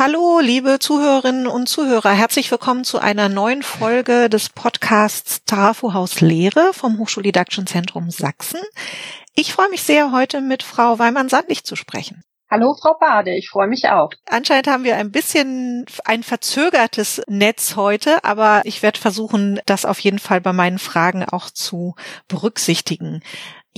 Hallo, liebe Zuhörerinnen und Zuhörer. Herzlich willkommen zu einer neuen Folge des Podcasts Trafohaus Lehre vom Hochschuldidaktischen Zentrum Sachsen. Ich freue mich sehr, heute mit Frau Weimann-Sandlich zu sprechen. Hallo, Frau Bade, ich freue mich auch. Anscheinend haben wir ein bisschen ein verzögertes Netz heute, aber ich werde versuchen, das auf jeden Fall bei meinen Fragen auch zu berücksichtigen.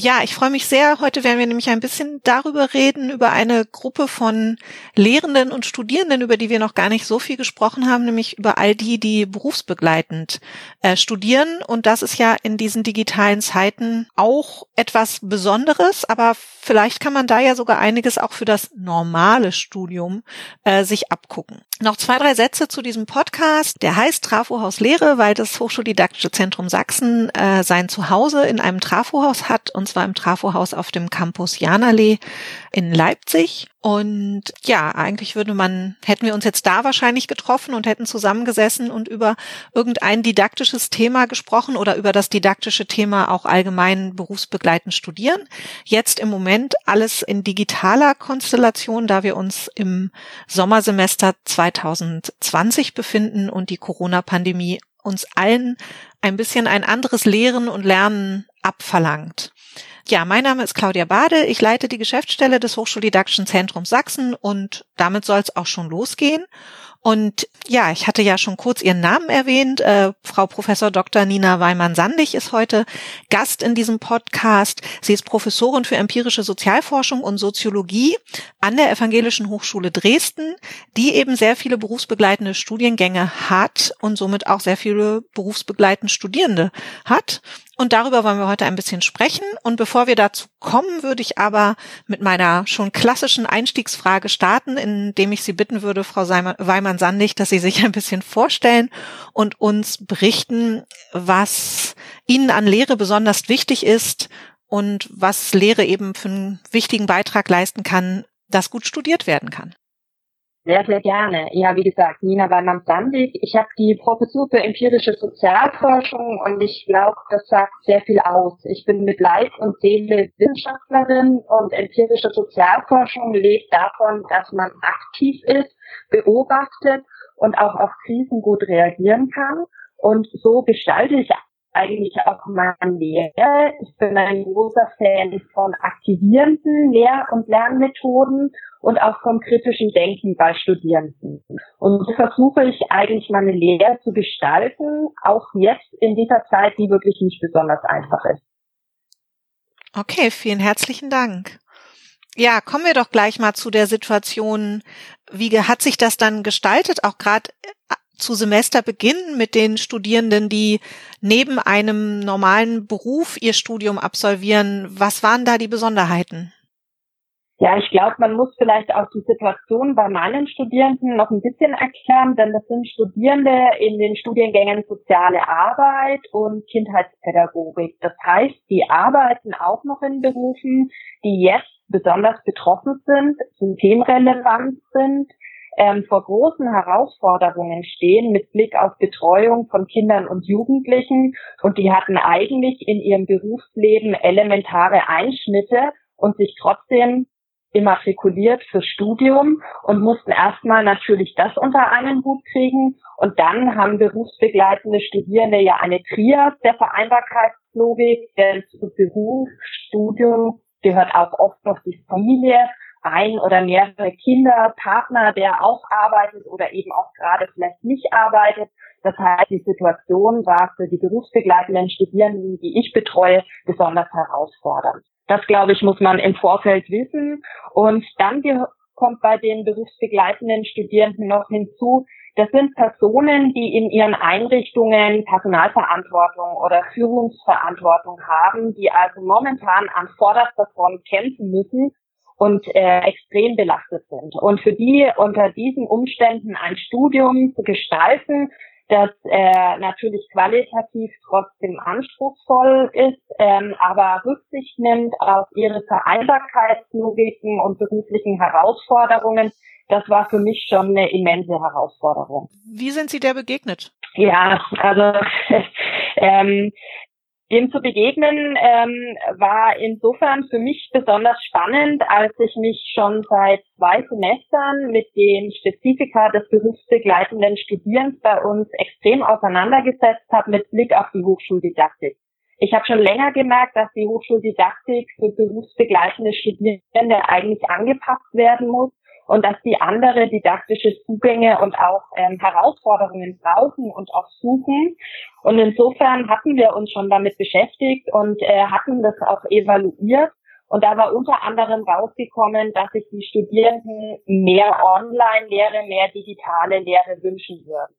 Ja, ich freue mich sehr. Heute werden wir nämlich ein bisschen darüber reden, über eine Gruppe von Lehrenden und Studierenden, über die wir noch gar nicht so viel gesprochen haben, nämlich über all die, die berufsbegleitend äh, studieren. Und das ist ja in diesen digitalen Zeiten auch etwas Besonderes, aber vielleicht kann man da ja sogar einiges auch für das normale Studium äh, sich abgucken. Noch zwei, drei Sätze zu diesem Podcast. Der heißt Trafohaus Lehre, weil das Hochschuldidaktische Zentrum Sachsen äh, sein Zuhause in einem Trafohaus hat und zwar im Trafohaus auf dem Campus Janallee in Leipzig. Und ja, eigentlich würde man, hätten wir uns jetzt da wahrscheinlich getroffen und hätten zusammengesessen und über irgendein didaktisches Thema gesprochen oder über das didaktische Thema auch allgemein berufsbegleitend studieren. Jetzt im Moment alles in digitaler Konstellation, da wir uns im Sommersemester 2020 befinden und die Corona-Pandemie uns allen ein bisschen ein anderes Lehren und Lernen abverlangt. Ja, mein Name ist Claudia Bade. Ich leite die Geschäftsstelle des Hochschuldidaktischen Zentrums Sachsen und damit soll es auch schon losgehen. Und ja, ich hatte ja schon kurz Ihren Namen erwähnt. Äh, Frau Professor Dr. Nina Weimann-Sandig ist heute Gast in diesem Podcast. Sie ist Professorin für empirische Sozialforschung und Soziologie an der Evangelischen Hochschule Dresden, die eben sehr viele berufsbegleitende Studiengänge hat und somit auch sehr viele berufsbegleitende Studierende hat. Und darüber wollen wir heute ein bisschen sprechen. Und bevor wir dazu kommen, würde ich aber mit meiner schon klassischen Einstiegsfrage starten, indem ich Sie bitten würde, Frau Weimann-Sandig, dass Sie sich ein bisschen vorstellen und uns berichten, was Ihnen an Lehre besonders wichtig ist und was Lehre eben für einen wichtigen Beitrag leisten kann, dass gut studiert werden kann. Sehr, sehr gerne. Ja, wie gesagt, Nina Weimann-Sandig. Ich habe die Professur für empirische Sozialforschung und ich glaube, das sagt sehr viel aus. Ich bin mit Leib und Seele Wissenschaftlerin und empirische Sozialforschung lebt davon, dass man aktiv ist, beobachtet und auch auf Krisen gut reagieren kann. Und so gestalte ich eigentlich auch meine Lehre. Ich bin ein großer Fan von aktivierenden Lehr- und Lernmethoden und auch vom kritischen Denken bei Studierenden. Und so versuche ich eigentlich meine Lehre zu gestalten, auch jetzt in dieser Zeit, die wirklich nicht besonders einfach ist. Okay, vielen herzlichen Dank. Ja, kommen wir doch gleich mal zu der Situation. Wie hat sich das dann gestaltet, auch gerade äh, zu Semesterbeginn mit den Studierenden, die neben einem normalen Beruf ihr Studium absolvieren? Was waren da die Besonderheiten? Ja, ich glaube, man muss vielleicht auch die Situation bei meinen Studierenden noch ein bisschen erklären, denn das sind Studierende in den Studiengängen Soziale Arbeit und Kindheitspädagogik. Das heißt, die arbeiten auch noch in Berufen, die jetzt besonders betroffen sind, systemrelevant sind, ähm, vor großen Herausforderungen stehen mit Blick auf Betreuung von Kindern und Jugendlichen und die hatten eigentlich in ihrem Berufsleben elementare Einschnitte und sich trotzdem immatrikuliert fürs Studium und mussten erstmal natürlich das unter einen Hut kriegen. Und dann haben berufsbegleitende Studierende ja eine Trias der Vereinbarkeitslogik, denn zu Beruf, Studium gehört auch oft noch die Familie, ein oder mehrere Kinder, Partner, der auch arbeitet oder eben auch gerade vielleicht nicht arbeitet. Das heißt, die Situation war für die berufsbegleitenden Studierenden, die ich betreue, besonders herausfordernd. Das, glaube ich, muss man im Vorfeld wissen. Und dann kommt bei den berufsbegleitenden Studierenden noch hinzu, das sind Personen, die in ihren Einrichtungen Personalverantwortung oder Führungsverantwortung haben, die also momentan an vorderster Front kämpfen müssen und äh, extrem belastet sind. Und für die unter diesen Umständen ein Studium zu gestalten, das äh, natürlich qualitativ trotzdem anspruchsvoll ist, ähm, aber Rücksicht nimmt auf ihre Vereinbarkeitslogiken und beruflichen Herausforderungen. Das war für mich schon eine immense Herausforderung. Wie sind Sie der begegnet? Ja, also ähm, Dem zu begegnen ähm, war insofern für mich besonders spannend, als ich mich schon seit zwei Semestern mit den Spezifika des berufsbegleitenden Studierens bei uns extrem auseinandergesetzt habe mit Blick auf die Hochschuldidaktik. Ich habe schon länger gemerkt, dass die Hochschuldidaktik für berufsbegleitende Studierende eigentlich angepasst werden muss und dass die andere didaktische Zugänge und auch ähm, Herausforderungen brauchen und auch suchen. Und insofern hatten wir uns schon damit beschäftigt und äh, hatten das auch evaluiert. Und da war unter anderem rausgekommen, dass sich die Studierenden mehr Online-Lehre, mehr digitale Lehre wünschen würden.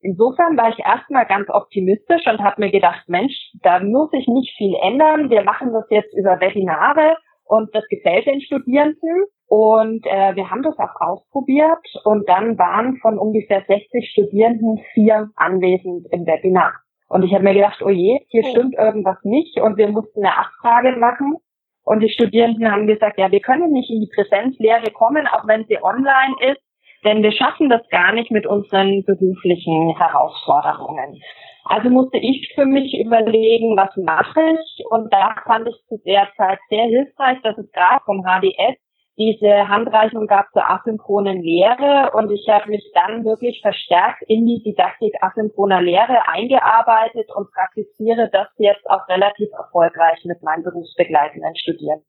Insofern war ich erstmal ganz optimistisch und habe mir gedacht, Mensch, da muss ich nicht viel ändern. Wir machen das jetzt über Webinare und das gefällt den Studierenden. Und äh, wir haben das auch ausprobiert und dann waren von ungefähr 60 Studierenden vier anwesend im Webinar. Und ich habe mir gedacht, oh je, hier oh. stimmt irgendwas nicht und wir mussten eine Abfrage machen. Und die Studierenden haben gesagt, ja, wir können nicht in die Präsenzlehre kommen, auch wenn sie online ist, denn wir schaffen das gar nicht mit unseren beruflichen Herausforderungen. Also musste ich für mich überlegen, was mache ich? Und da fand ich zu der Zeit sehr hilfreich, dass es gerade vom HDS diese Handreichung gab zur asynchronen Lehre und ich habe mich dann wirklich verstärkt in die Didaktik asynchroner Lehre eingearbeitet und praktiziere das jetzt auch relativ erfolgreich mit meinen berufsbegleitenden Studierenden.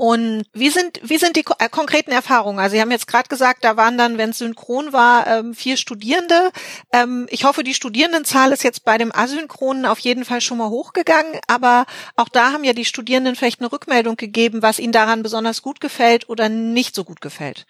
Und wie sind, wie sind die äh, konkreten Erfahrungen? Also Sie haben jetzt gerade gesagt, da waren dann, wenn es synchron war, ähm, vier Studierende. Ähm, ich hoffe, die Studierendenzahl ist jetzt bei dem Asynchronen auf jeden Fall schon mal hochgegangen. Aber auch da haben ja die Studierenden vielleicht eine Rückmeldung gegeben, was ihnen daran besonders gut gefällt oder nicht so gut gefällt.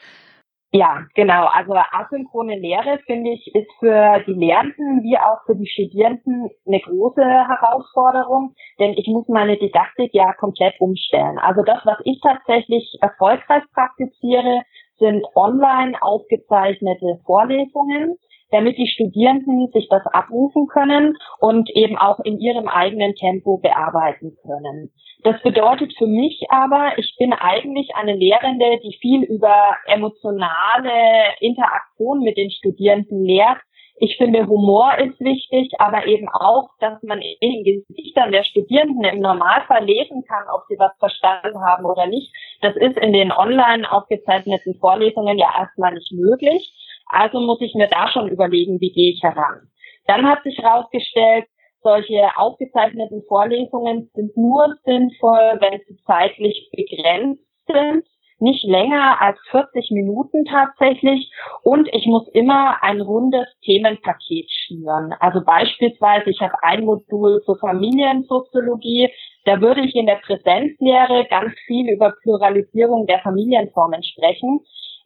Ja, genau. Also asynchrone Lehre, finde ich, ist für die Lehrenden wie auch für die Studierenden eine große Herausforderung, denn ich muss meine Didaktik ja komplett umstellen. Also das, was ich tatsächlich erfolgreich praktiziere, sind online aufgezeichnete Vorlesungen damit die Studierenden sich das abrufen können und eben auch in ihrem eigenen Tempo bearbeiten können. Das bedeutet für mich aber, ich bin eigentlich eine Lehrende, die viel über emotionale Interaktion mit den Studierenden lehrt. Ich finde, Humor ist wichtig, aber eben auch, dass man in den Gesichtern der Studierenden im Normalfall lesen kann, ob sie was verstanden haben oder nicht. Das ist in den online aufgezeichneten Vorlesungen ja erstmal nicht möglich. Also muss ich mir da schon überlegen, wie gehe ich heran. Dann hat sich herausgestellt, solche aufgezeichneten Vorlesungen sind nur sinnvoll, wenn sie zeitlich begrenzt sind, nicht länger als 40 Minuten tatsächlich. Und ich muss immer ein rundes Themenpaket schnüren. Also beispielsweise, ich habe ein Modul zur Familiensoziologie. Da würde ich in der Präsenzlehre ganz viel über Pluralisierung der Familienformen sprechen.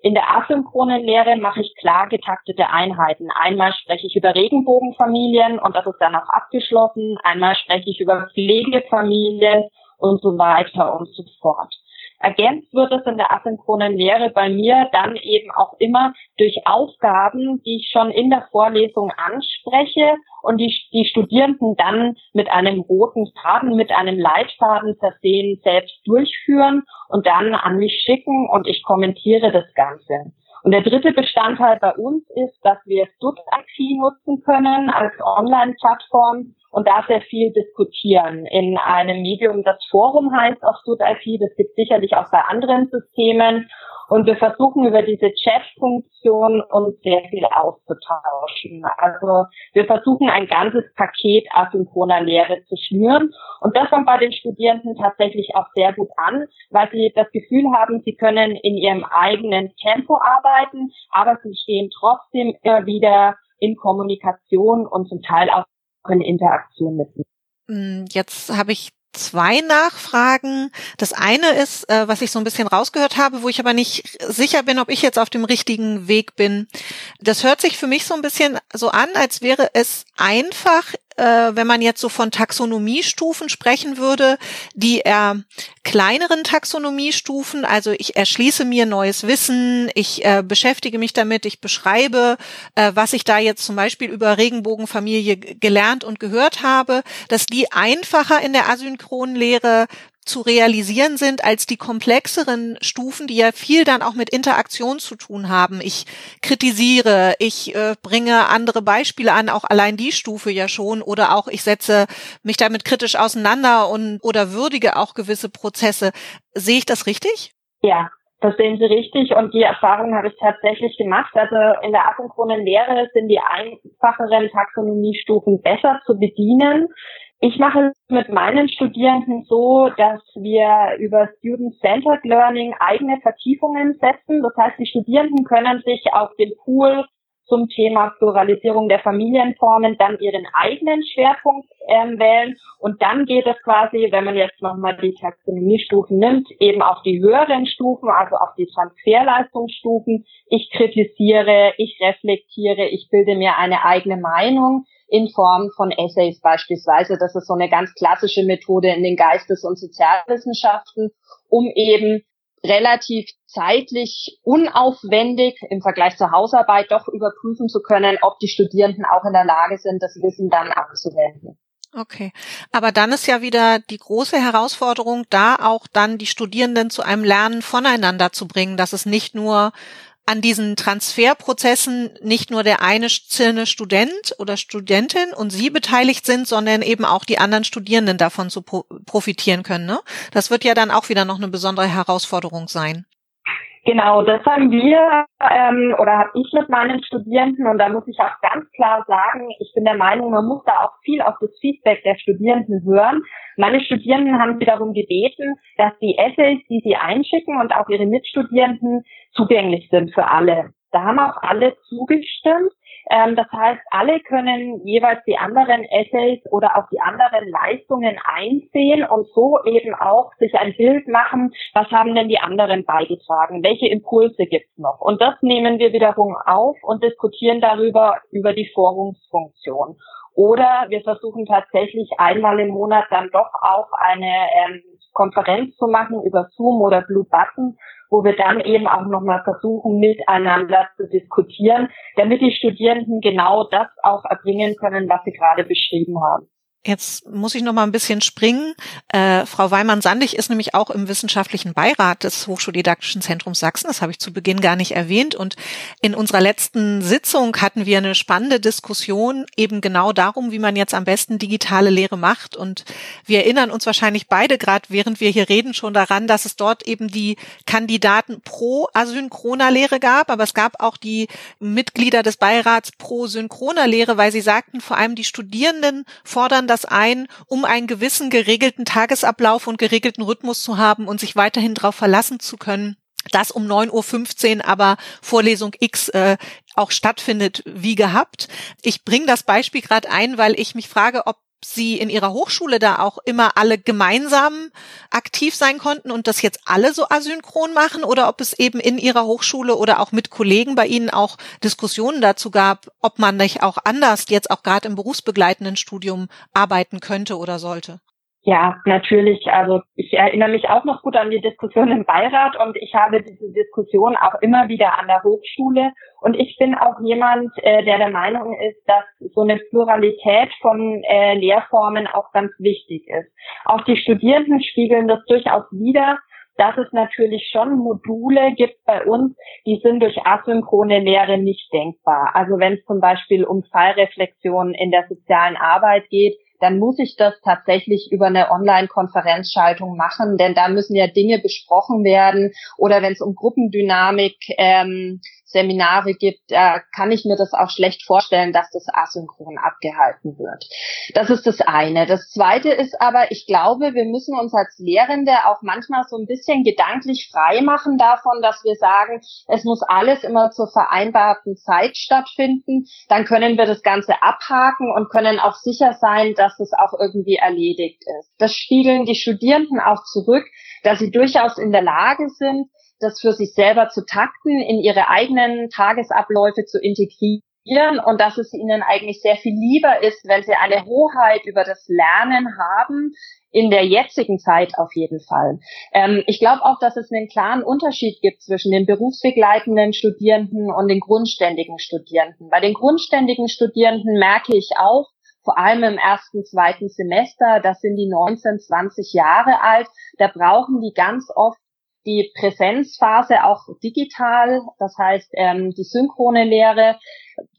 In der asynchronen Lehre mache ich klar getaktete Einheiten. Einmal spreche ich über Regenbogenfamilien und das ist dann auch abgeschlossen. Einmal spreche ich über Pflegefamilien und so weiter und so fort. Ergänzt wird es in der asynchronen Lehre bei mir dann eben auch immer durch Aufgaben, die ich schon in der Vorlesung anspreche und die, die Studierenden dann mit einem roten Faden, mit einem Leitfaden versehen selbst durchführen und dann an mich schicken und ich kommentiere das Ganze. Und der dritte Bestandteil bei uns ist, dass wir StudIT nutzen können als Online-Plattform und da sehr viel diskutieren. In einem Medium, das Forum heißt auf StudIT, das gibt sicherlich auch bei anderen Systemen. Und wir versuchen über diese Chat-Funktion uns sehr viel auszutauschen. Also wir versuchen ein ganzes Paket asynchroner Lehre zu schnüren. Und das kommt bei den Studierenden tatsächlich auch sehr gut an, weil sie das Gefühl haben, sie können in ihrem eigenen Tempo arbeiten, aber sie stehen trotzdem immer wieder in Kommunikation und zum Teil auch in Interaktion mit mir. Mm, jetzt habe ich zwei Nachfragen. Das eine ist, äh, was ich so ein bisschen rausgehört habe, wo ich aber nicht sicher bin, ob ich jetzt auf dem richtigen Weg bin. Das hört sich für mich so ein bisschen so an, als wäre es einfach wenn man jetzt so von Taxonomiestufen sprechen würde, die eher kleineren Taxonomiestufen, also ich erschließe mir neues Wissen, ich äh, beschäftige mich damit, ich beschreibe, äh, was ich da jetzt zum Beispiel über Regenbogenfamilie gelernt und gehört habe, dass die einfacher in der asynchronen Lehre zu realisieren sind als die komplexeren Stufen, die ja viel dann auch mit Interaktion zu tun haben. Ich kritisiere, ich äh, bringe andere Beispiele an, auch allein die Stufe ja schon, oder auch ich setze mich damit kritisch auseinander und oder würdige auch gewisse Prozesse. Sehe ich das richtig? Ja, das sehen Sie richtig und die Erfahrung habe ich tatsächlich gemacht. Also in der asynchronen Lehre sind die einfacheren Taxonomiestufen besser zu bedienen. Ich mache es mit meinen Studierenden so, dass wir über Student-Centered Learning eigene Vertiefungen setzen. Das heißt, die Studierenden können sich auf den Pool zum Thema Pluralisierung der Familienformen dann ihren eigenen Schwerpunkt ähm, wählen. Und dann geht es quasi, wenn man jetzt nochmal die Taxonomiestufen nimmt, eben auf die höheren Stufen, also auf die Transferleistungsstufen. Ich kritisiere, ich reflektiere, ich bilde mir eine eigene Meinung in Form von Essays beispielsweise. Das ist so eine ganz klassische Methode in den Geistes- und Sozialwissenschaften, um eben relativ zeitlich unaufwendig im Vergleich zur Hausarbeit doch überprüfen zu können, ob die Studierenden auch in der Lage sind, das Wissen dann abzuwenden. Okay. Aber dann ist ja wieder die große Herausforderung, da auch dann die Studierenden zu einem Lernen voneinander zu bringen, dass es nicht nur an diesen Transferprozessen nicht nur der einzelne Student oder Studentin und Sie beteiligt sind, sondern eben auch die anderen Studierenden davon zu profitieren können. Ne? Das wird ja dann auch wieder noch eine besondere Herausforderung sein. Genau, das haben wir ähm, oder habe ich mit meinen Studierenden und da muss ich auch ganz klar sagen, ich bin der Meinung, man muss da auch viel auf das Feedback der Studierenden hören. Meine Studierenden haben sie darum gebeten, dass die Essays, die sie einschicken und auch ihre Mitstudierenden zugänglich sind für alle. Da haben auch alle zugestimmt. Ähm, das heißt, alle können jeweils die anderen Essays oder auch die anderen Leistungen einsehen und so eben auch sich ein Bild machen, was haben denn die anderen beigetragen, welche Impulse gibt's noch. Und das nehmen wir wiederum auf und diskutieren darüber über die Forumsfunktion. Oder wir versuchen tatsächlich einmal im Monat dann doch auch eine ähm, Konferenz zu machen über Zoom oder Blue Button, wo wir dann eben auch nochmal versuchen, miteinander zu diskutieren, damit die Studierenden genau das auch erbringen können, was sie gerade beschrieben haben. Jetzt muss ich noch mal ein bisschen springen. Äh, Frau Weimann-Sandig ist nämlich auch im wissenschaftlichen Beirat des Hochschuldidaktischen Zentrums Sachsen. Das habe ich zu Beginn gar nicht erwähnt. Und in unserer letzten Sitzung hatten wir eine spannende Diskussion eben genau darum, wie man jetzt am besten digitale Lehre macht. Und wir erinnern uns wahrscheinlich beide gerade, während wir hier reden, schon daran, dass es dort eben die Kandidaten pro asynchroner Lehre gab. Aber es gab auch die Mitglieder des Beirats pro synchroner Lehre, weil sie sagten, vor allem die Studierenden fordern das ein, um einen gewissen geregelten Tagesablauf und geregelten Rhythmus zu haben und sich weiterhin darauf verlassen zu können, dass um 9.15 Uhr aber Vorlesung X äh, auch stattfindet wie gehabt. Ich bringe das Beispiel gerade ein, weil ich mich frage, ob Sie in Ihrer Hochschule da auch immer alle gemeinsam aktiv sein konnten und das jetzt alle so asynchron machen oder ob es eben in Ihrer Hochschule oder auch mit Kollegen bei Ihnen auch Diskussionen dazu gab, ob man nicht auch anders jetzt auch gerade im berufsbegleitenden Studium arbeiten könnte oder sollte. Ja, natürlich. Also ich erinnere mich auch noch gut an die Diskussion im Beirat und ich habe diese Diskussion auch immer wieder an der Hochschule. Und ich bin auch jemand, äh, der der Meinung ist, dass so eine Pluralität von äh, Lehrformen auch ganz wichtig ist. Auch die Studierenden spiegeln das durchaus wider, dass es natürlich schon Module gibt bei uns, die sind durch asynchrone Lehre nicht denkbar. Also wenn es zum Beispiel um Fallreflexion in der sozialen Arbeit geht, dann muss ich das tatsächlich über eine Online-Konferenzschaltung machen, denn da müssen ja Dinge besprochen werden. Oder wenn es um Gruppendynamik ähm, Seminare gibt, äh, kann ich mir das auch schlecht vorstellen, dass das asynchron abgehalten wird. Das ist das eine. Das zweite ist aber, ich glaube, wir müssen uns als Lehrende auch manchmal so ein bisschen gedanklich frei machen davon, dass wir sagen, es muss alles immer zur vereinbarten Zeit stattfinden. Dann können wir das Ganze abhaken und können auch sicher sein, dass es auch irgendwie erledigt ist. Das spiegeln die Studierenden auch zurück, dass sie durchaus in der Lage sind, das für sich selber zu takten, in ihre eigenen Tagesabläufe zu integrieren und dass es ihnen eigentlich sehr viel lieber ist, wenn sie eine Hoheit über das Lernen haben, in der jetzigen Zeit auf jeden Fall. Ähm, ich glaube auch, dass es einen klaren Unterschied gibt zwischen den berufsbegleitenden Studierenden und den grundständigen Studierenden. Bei den grundständigen Studierenden merke ich auch, vor allem im ersten, zweiten Semester, das sind die 19, 20 Jahre alt, da brauchen die ganz oft die Präsenzphase auch digital, das heißt ähm, die synchrone Lehre,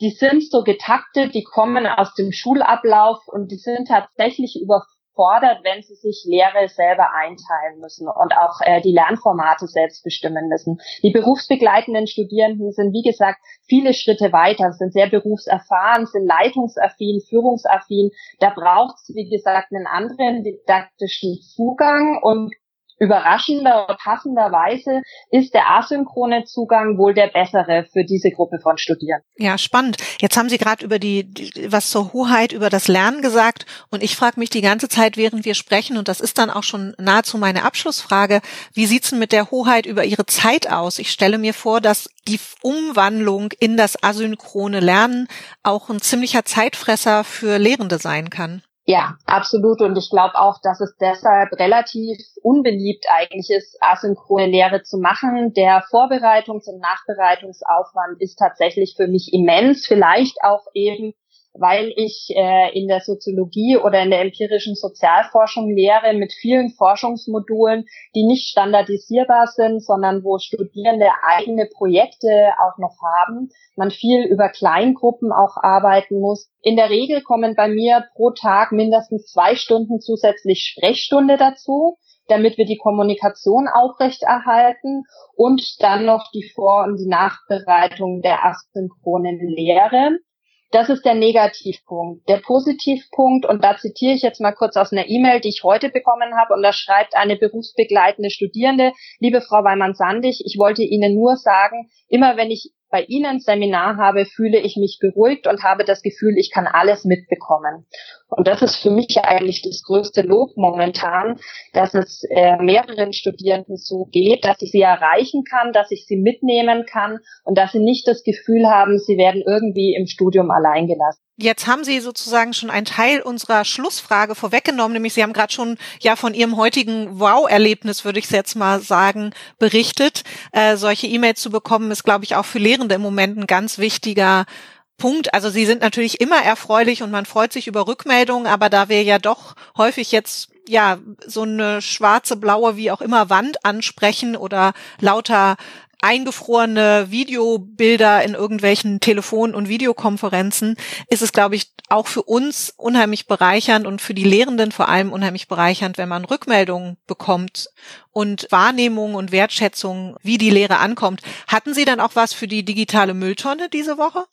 die sind so getaktet, die kommen aus dem Schulablauf und die sind tatsächlich überfordert, wenn sie sich Lehre selber einteilen müssen und auch äh, die Lernformate selbst bestimmen müssen. Die berufsbegleitenden Studierenden sind, wie gesagt, viele Schritte weiter, sind sehr berufserfahren, sind leitungsaffin, führungsaffin. Da braucht es, wie gesagt, einen anderen didaktischen Zugang und Überraschender, passenderweise ist der asynchrone Zugang wohl der bessere für diese Gruppe von Studierenden. Ja, spannend. Jetzt haben Sie gerade über die, was zur Hoheit über das Lernen gesagt und ich frage mich die ganze Zeit, während wir sprechen und das ist dann auch schon nahezu meine Abschlussfrage, wie sieht's denn mit der Hoheit über Ihre Zeit aus? Ich stelle mir vor, dass die Umwandlung in das asynchrone Lernen auch ein ziemlicher Zeitfresser für Lehrende sein kann. Ja, absolut. Und ich glaube auch, dass es deshalb relativ unbeliebt eigentlich ist, asynchrone Lehre zu machen. Der Vorbereitungs- und Nachbereitungsaufwand ist tatsächlich für mich immens. Vielleicht auch eben weil ich äh, in der Soziologie oder in der empirischen Sozialforschung lehre mit vielen Forschungsmodulen, die nicht standardisierbar sind, sondern wo Studierende eigene Projekte auch noch haben. Man viel über Kleingruppen auch arbeiten muss. In der Regel kommen bei mir pro Tag mindestens zwei Stunden zusätzlich Sprechstunde dazu damit wir die Kommunikation aufrechterhalten und dann noch die Vor- und die Nachbereitung der asynchronen Lehre. Das ist der Negativpunkt. Der Positivpunkt, und da zitiere ich jetzt mal kurz aus einer E-Mail, die ich heute bekommen habe, und da schreibt eine berufsbegleitende Studierende, liebe Frau Weimann-Sandig, ich wollte Ihnen nur sagen, immer wenn ich bei Ihnen Seminar habe, fühle ich mich beruhigt und habe das Gefühl, ich kann alles mitbekommen. Und das ist für mich eigentlich das größte Lob momentan, dass es äh, mehreren Studierenden so geht, dass ich sie erreichen kann, dass ich sie mitnehmen kann und dass sie nicht das Gefühl haben, sie werden irgendwie im Studium allein gelassen. Jetzt haben Sie sozusagen schon einen Teil unserer Schlussfrage vorweggenommen, nämlich Sie haben gerade schon ja von Ihrem heutigen Wow-Erlebnis, würde ich jetzt mal sagen, berichtet. Äh, solche E-Mails zu bekommen, ist, glaube ich, auch für Lehrende im Moment ein ganz wichtiger Punkt. Also sie sind natürlich immer erfreulich und man freut sich über Rückmeldungen, aber da wir ja doch häufig jetzt ja so eine schwarze, blaue, wie auch immer Wand ansprechen oder lauter eingefrorene Videobilder in irgendwelchen Telefon- und Videokonferenzen, ist es, glaube ich, auch für uns unheimlich bereichernd und für die Lehrenden vor allem unheimlich bereichernd, wenn man Rückmeldungen bekommt und Wahrnehmung und Wertschätzung, wie die Lehre ankommt. Hatten Sie dann auch was für die digitale Mülltonne diese Woche?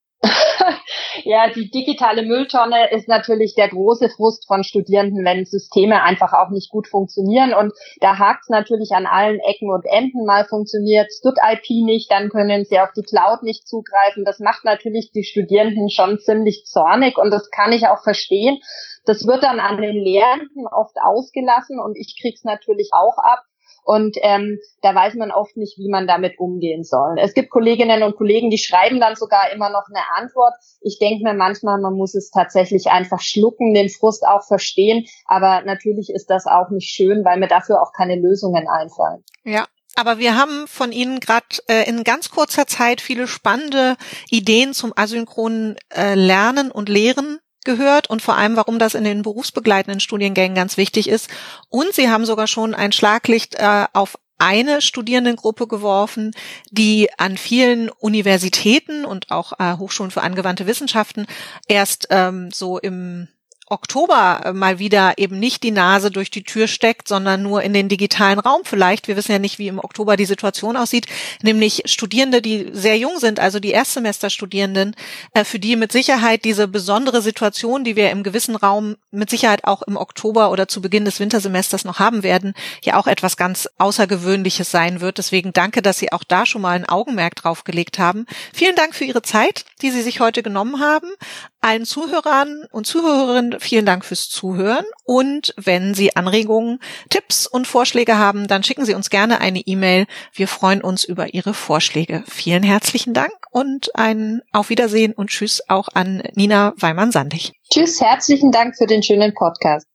Ja, die digitale Mülltonne ist natürlich der große Frust von Studierenden, wenn Systeme einfach auch nicht gut funktionieren. Und da hakt es natürlich an allen Ecken und Enden. Mal funktioniert StudIP nicht, dann können sie auf die Cloud nicht zugreifen. Das macht natürlich die Studierenden schon ziemlich zornig und das kann ich auch verstehen. Das wird dann an den Lehrenden oft ausgelassen und ich krieg's natürlich auch ab. Und ähm, da weiß man oft nicht, wie man damit umgehen soll. Es gibt Kolleginnen und Kollegen, die schreiben dann sogar immer noch eine Antwort. Ich denke mir manchmal, man muss es tatsächlich einfach schlucken, den Frust auch verstehen. Aber natürlich ist das auch nicht schön, weil mir dafür auch keine Lösungen einfallen. Ja, aber wir haben von Ihnen gerade äh, in ganz kurzer Zeit viele spannende Ideen zum asynchronen äh, Lernen und Lehren gehört und vor allem, warum das in den berufsbegleitenden Studiengängen ganz wichtig ist. Und sie haben sogar schon ein Schlaglicht äh, auf eine Studierendengruppe geworfen, die an vielen Universitäten und auch äh, Hochschulen für angewandte Wissenschaften erst ähm, so im Oktober äh, mal wieder eben nicht die Nase durch die Tür steckt, sondern nur in den digitalen Raum vielleicht. Wir wissen ja nicht, wie im Oktober die Situation aussieht, nämlich Studierende, die sehr jung sind, also die Erstsemesterstudierenden, äh, für die mit Sicherheit diese besondere Situation, die wir im gewissen Raum mit Sicherheit auch im Oktober oder zu Beginn des Wintersemesters noch haben werden, ja auch etwas ganz Außergewöhnliches sein wird. Deswegen danke, dass Sie auch da schon mal ein Augenmerk drauf gelegt haben. Vielen Dank für Ihre Zeit, die Sie sich heute genommen haben. Allen Zuhörern und Zuhörerinnen vielen Dank fürs Zuhören und wenn Sie Anregungen, Tipps und Vorschläge haben, dann schicken Sie uns gerne eine E-Mail. Wir freuen uns über Ihre Vorschläge. Vielen herzlichen Dank und ein Auf Wiedersehen und Tschüss auch an Nina Weimann-Sandig. Tschüss, herzlichen Dank für den schönen Podcast.